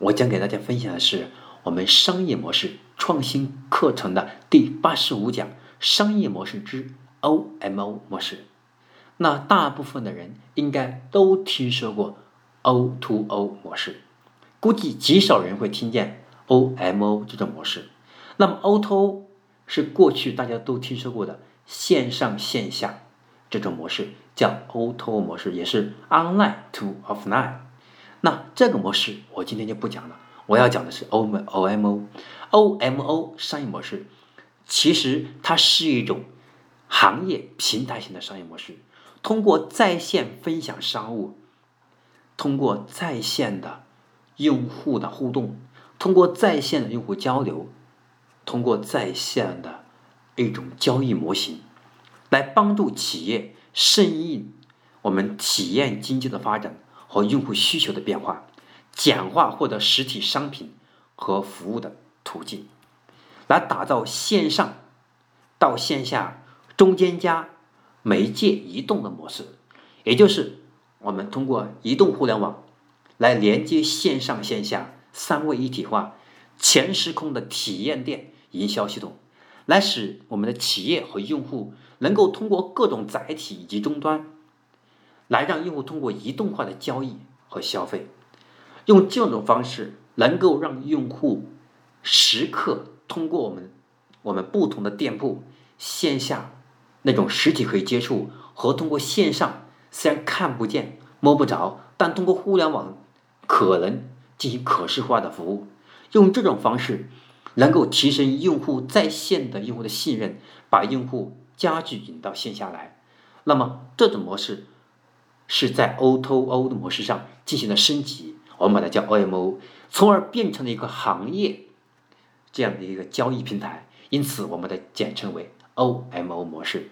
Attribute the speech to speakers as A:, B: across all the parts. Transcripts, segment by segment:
A: 我将给大家分享的是我们商业模式创新课程的第八十五讲：商业模式之 OMO 模式。那大部分的人应该都听说过 O2O 模式，估计极少人会听见 OMO 这种模式。那么 O2O 是过去大家都听说过的线上线下这种模式，叫 O2O 模式，也是 Online to Offline。那这个模式我今天就不讲了，我要讲的是 O M O M O O M O 商业模式，其实它是一种行业平台型的商业模式，通过在线分享商务，通过在线的用户的互动，通过在线的用户交流，通过在线的一种交易模型，来帮助企业顺应我们体验经济的发展。和用户需求的变化，简化获得实体商品和服务的途径，来打造线上到线下中间加媒介移动的模式，也就是我们通过移动互联网来连接线上线下三位一体化、全时空的体验店营销系统，来使我们的企业和用户能够通过各种载体以及终端。来让用户通过移动化的交易和消费，用这种方式能够让用户时刻通过我们我们不同的店铺线下那种实体可以接触和通过线上虽然看不见摸不着，但通过互联网可能进行可视化的服务，用这种方式能够提升用户在线的用户的信任，把用户加剧引到线下来。那么这种模式。是在 O2O O 的模式上进行了升级，我们把它叫 OMO，从而变成了一个行业这样的一个交易平台，因此我们把它简称为 OMO 模式。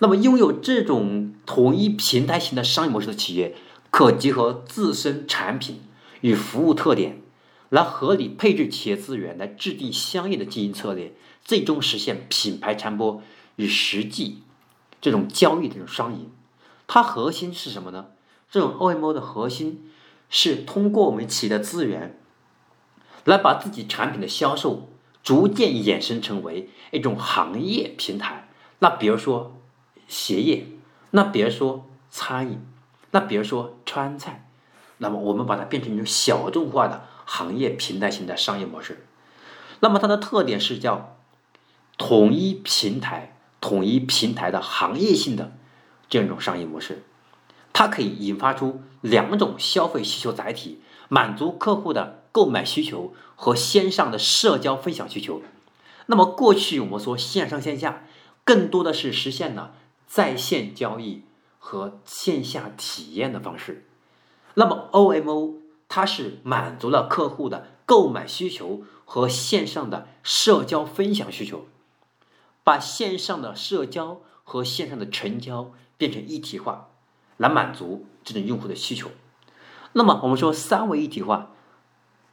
A: 那么，拥有这种统一平台型的商业模式的企业，可结合自身产品与服务特点，来合理配置企业资源，来制定相应的经营策略，最终实现品牌传播与实际这种交易的这种双赢。它核心是什么呢？这种 OMO 的核心是通过我们企业的资源，来把自己产品的销售逐渐衍生成为一种行业平台。那比如说鞋业，那比如说餐饮，那比如说川菜，那么我们把它变成一种小众化的行业平台型的商业模式。那么它的特点是叫统一平台，统一平台的行业性的。这种商业模式，它可以引发出两种消费需求载体，满足客户的购买需求和线上的社交分享需求。那么过去我们说线上线下，更多的是实现了在线交易和线下体验的方式。那么 OMO 它是满足了客户的购买需求和线上的社交分享需求，把线上的社交和线上的成交。变成一体化，来满足这种用户的需求。那么我们说三维一体化，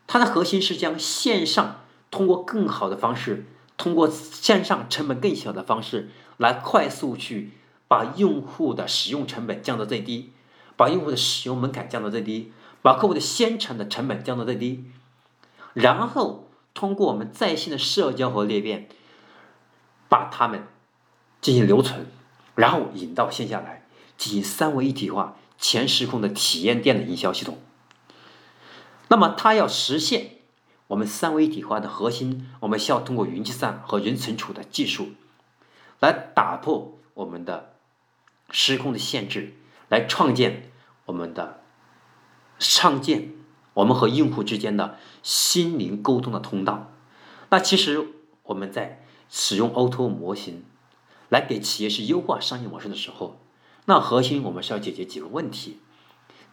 A: 它的核心是将线上通过更好的方式，通过线上成本更小的方式，来快速去把用户的使用成本降到最低，把用户的使用门槛降到最低，把客户的先成的成本降到最低，然后通过我们在线的社交和裂变，把它们进行留存。然后引到线下来进行三维一体化、全时空的体验店的营销系统。那么，它要实现我们三维一体化的核心，我们需要通过云计算和云存储的技术，来打破我们的时空的限制，来创建我们的创建我们和用户之间的心灵沟通的通道。那其实我们在使用 O2O 模型。来给企业是优化商业模式的时候，那核心我们是要解决几个问题。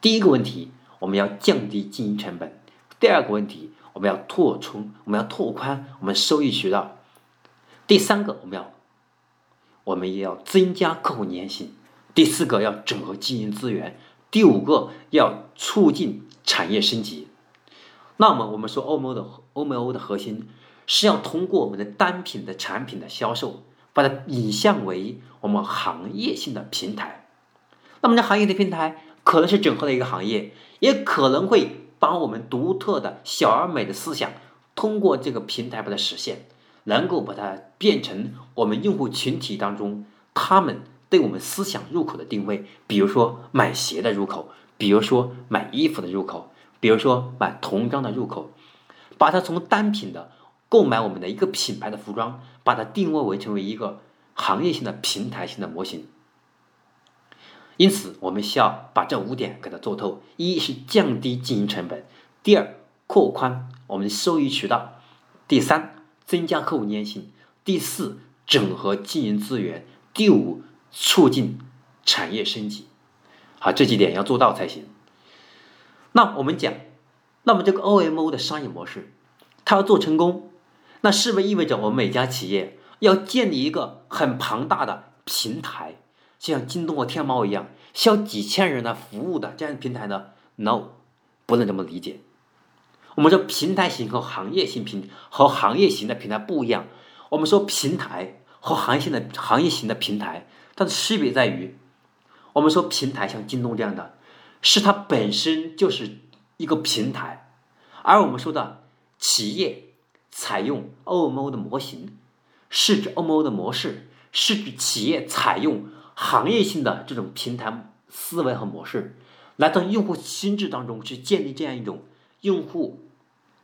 A: 第一个问题，我们要降低经营成本，第二个问题，我们要拓充，我们要拓宽我们收益渠道。第三个，我们要，我们也要增加客户粘性。第四个，要整合经营资源。第五个，要促进产业升级。那么，我们说欧盟的欧盟欧的核心是要通过我们的单品的产品的销售，把它引向为我们行业性的平台。那么，这行业的平台可能是整合的一个行业，也可能会把我们独特的小而美的思想，通过这个平台把它实现，能够把它变成我们用户群体当中他们对我们思想入口的定位。比如说买鞋的入口，比如说买衣服的入口，比如说买童装的入口，把它从单品的购买我们的一个品牌的服装，把它定位为成为一个行业性的平台性的模型。因此，我们需要把这五点给它做透：一是降低经营成本；第二，扩宽我们的收益渠道；第三，增加客户粘性；第四，整合经营资源；第五，促进产业升级。好，这几点要做到才行。那我们讲，那么这个 OMO 的商业模式，它要做成功，那是不是意味着我们每家企业要建立一个很庞大的平台？就像京东和天猫一样，需要几千人来服务的这样的平台呢？No，不能这么理解。我们说平台型和行业型平和行业型的平台不一样。我们说平台和行业性的行业型的平台，它的区别在于，我们说平台像京东这样的，是它本身就是一个平台，而我们说的企业采用 OMO 的模型，是指 OMO 的模式，是指企业采用。行业性的这种平台思维和模式，来到用户心智当中去建立这样一种用户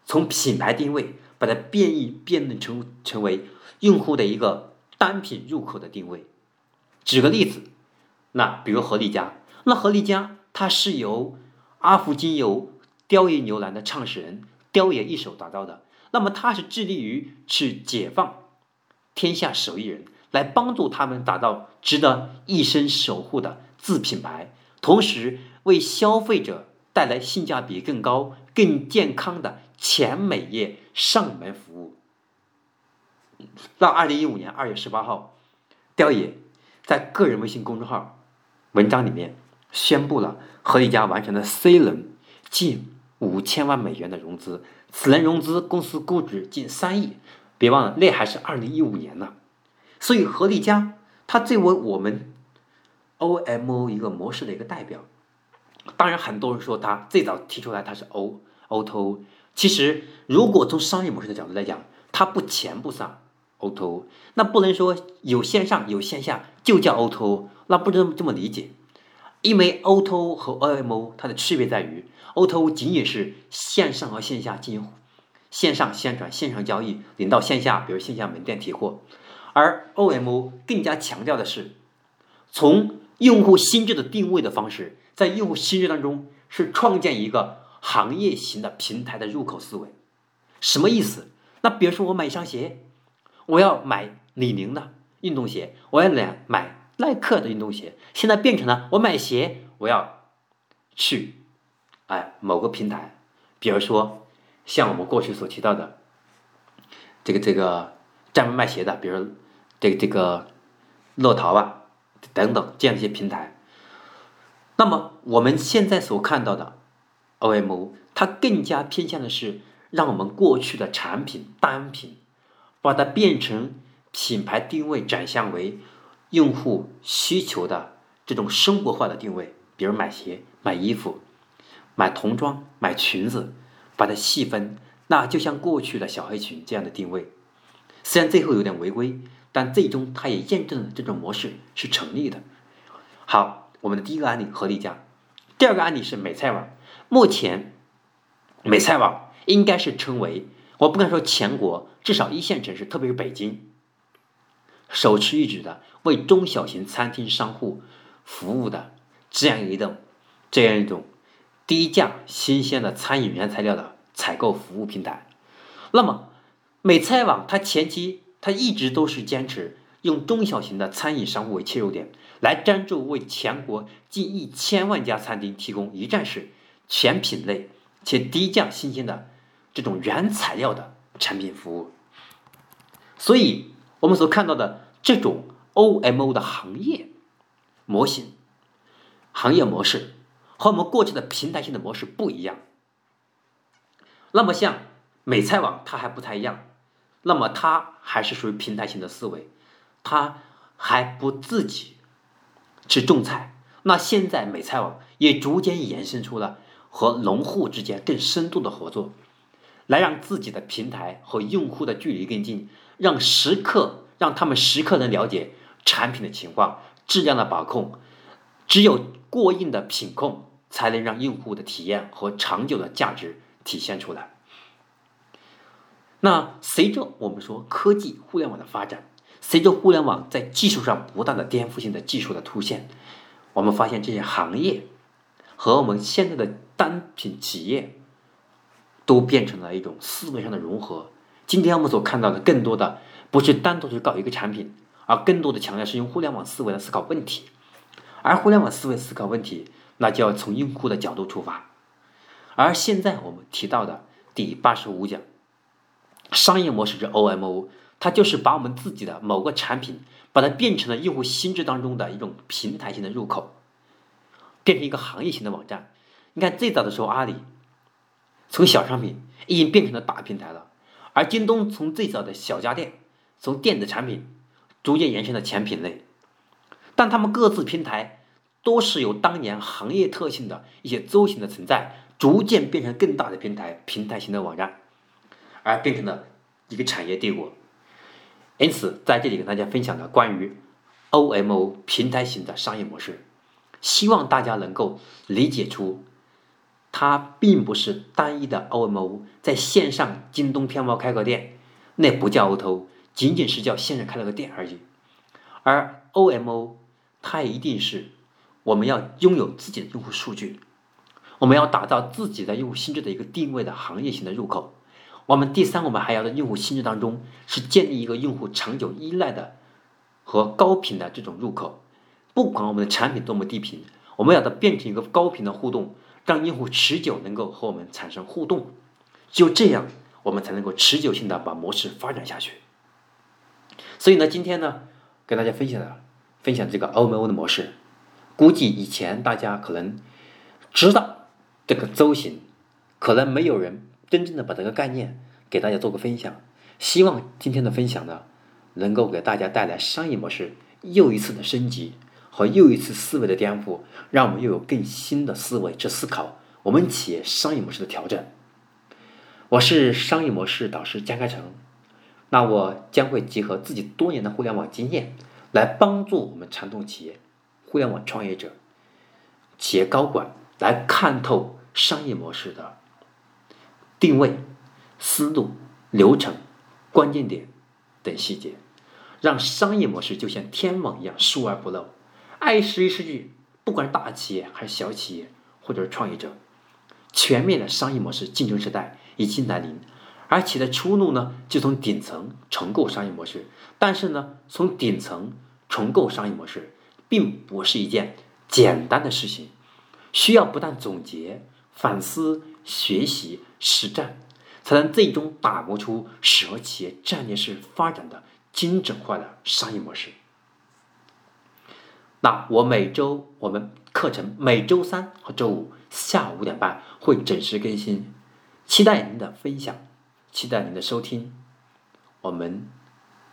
A: 从品牌定位把它变异变得成成为用户的一个单品入口的定位。举个例子，那比如合力家，那合力家它是由阿福精油雕爷牛腩的创始人雕爷一手打造的，那么他是致力于去解放天下手艺人。来帮助他们打造值得一生守护的自品牌，同时为消费者带来性价比更高、更健康的全美业上门服务。到二零一五年二月十八号，雕爷在个人微信公众号文章里面宣布了合力家完成了 C 轮进五千万美元的融资，此轮融资公司估值近三亿。别忘了，那还是二零一五年呢。所以，合力家它作为我们 OMO 一个模式的一个代表，当然很多人说它最早提出来它是 O O2O，其实如果从商业模式的角度来讲，它不全部上 O2O，那不能说有线上有线下就叫 O2O，那不能这么理解，因为 O2O 和 OMO 它的区别在于，O2O 仅仅是线上和线下进行线上宣传、线上交易，领到线下，比如线下门店提货。而 OMO 更加强调的是，从用户心智的定位的方式，在用户心智当中是创建一个行业型的平台的入口思维。什么意思？那比如说我买一双鞋，我要买李宁的运动鞋，我要买买耐克的运动鞋。现在变成了我买鞋，我要去哎某个平台，比如说像我们过去所提到的这个这个专门卖鞋的，比如。这个这个乐淘啊，等等这样一些平台，那么我们现在所看到的 OMO，它更加偏向的是让我们过去的产品单品，把它变成品牌定位，转向为用户需求的这种生活化的定位，比如买鞋、买衣服、买童装、买裙子，把它细分，那就像过去的小黑裙这样的定位，虽然最后有点违规。但最终，它也验证了这种模式是成立的。好，我们的第一个案例合力家，第二个案例是美菜网。目前，美菜网应该是称为，我不敢说全国，至少一线城市，特别是北京，首屈一指的为中小型餐厅商户服务的这样一种这样一种低价新鲜的餐饮原材料的采购服务平台。那么，美菜网它前期。它一直都是坚持用中小型的餐饮商户为切入点，来专注为全国近一千万家餐厅提供一站式、全品类、且低价新鲜的这种原材料的产品服务。所以，我们所看到的这种 OMO 的行业模型、行业模式，和我们过去的平台性的模式不一样。那么，像美菜网，它还不太一样。那么，它还是属于平台型的思维，它还不自己去种菜。那现在，美菜网也逐渐延伸出了和农户之间更深度的合作，来让自己的平台和用户的距离更近。让食客让他们时刻能了解产品的情况、质量的把控，只有过硬的品控，才能让用户的体验和长久的价值体现出来。那随着我们说科技互联网的发展，随着互联网在技术上不断的颠覆性的技术的出现，我们发现这些行业和我们现在的单品企业都变成了一种思维上的融合。今天我们所看到的，更多的不是单独去搞一个产品，而更多的强调是用互联网思维来思考问题。而互联网思维思考问题，那就要从用户的角度出发。而现在我们提到的第八十五讲，商业模式是 OMO，它就是把我们自己的某个产品，把它变成了用户心智当中的一种平台型的入口，变成一个行业型的网站。你看最早的时候，阿里从小商品已经变成了大平台了。而京东从最早的小家电，从电子产品，逐渐延伸到全品类，但他们各自平台都是有当年行业特性的一些周型的存在，逐渐变成更大的平台，平台型的网站，而变成了一个产业帝国。因此，在这里跟大家分享的关于 OMO 平台型的商业模式，希望大家能够理解出。它并不是单一的 OMO，在线上京东、天猫开个店，那不叫 O2O，仅仅是叫线上开了个店而已。而 OMO，它一定是我们要拥有自己的用户数据，我们要打造自己的用户心智的一个定位的行业型的入口。我们第三，我们还要在用户心智当中是建立一个用户长久依赖的和高频的这种入口。不管我们的产品多么低频，我们要它变成一个高频的互动。让用户持久能够和我们产生互动，就这样我们才能够持久性的把模式发展下去。所以呢，今天呢，跟大家分享的分享这个 OMO 的模式，估计以前大家可能知道这个周型，可能没有人真正的把这个概念给大家做个分享。希望今天的分享呢，能够给大家带来商业模式又一次的升级。和又一次思维的颠覆，让我们又有更新的思维去思考我们企业商业模式的调整。我是商业模式导师江开成，那我将会结合自己多年的互联网经验，来帮助我们传统企业、互联网创业者、企业高管来看透商业模式的定位、思路、流程、关键点等细节，让商业模式就像天网一样疏而不漏。爱十一世纪，不管是大企业还是小企业，或者是创业者，全面的商业模式竞争时代已经来临。而企业的出路呢，就从顶层重构商业模式。但是呢，从顶层重构商业模式，并不是一件简单的事情，需要不断总结、反思、学习、实战，才能最终打磨出适合企业战略式发展的精准化的商业模式。那我每周我们课程每周三和周五下午五点半会准时更新，期待您的分享，期待您的收听。我们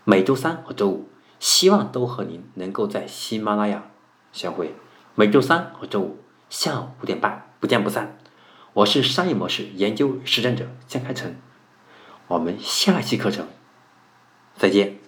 A: 每周三和周五希望都和您能够在喜马拉雅相会。每周三和周五下午五点半不见不散。我是商业模式研究实战者江开成，我们下期课程再见。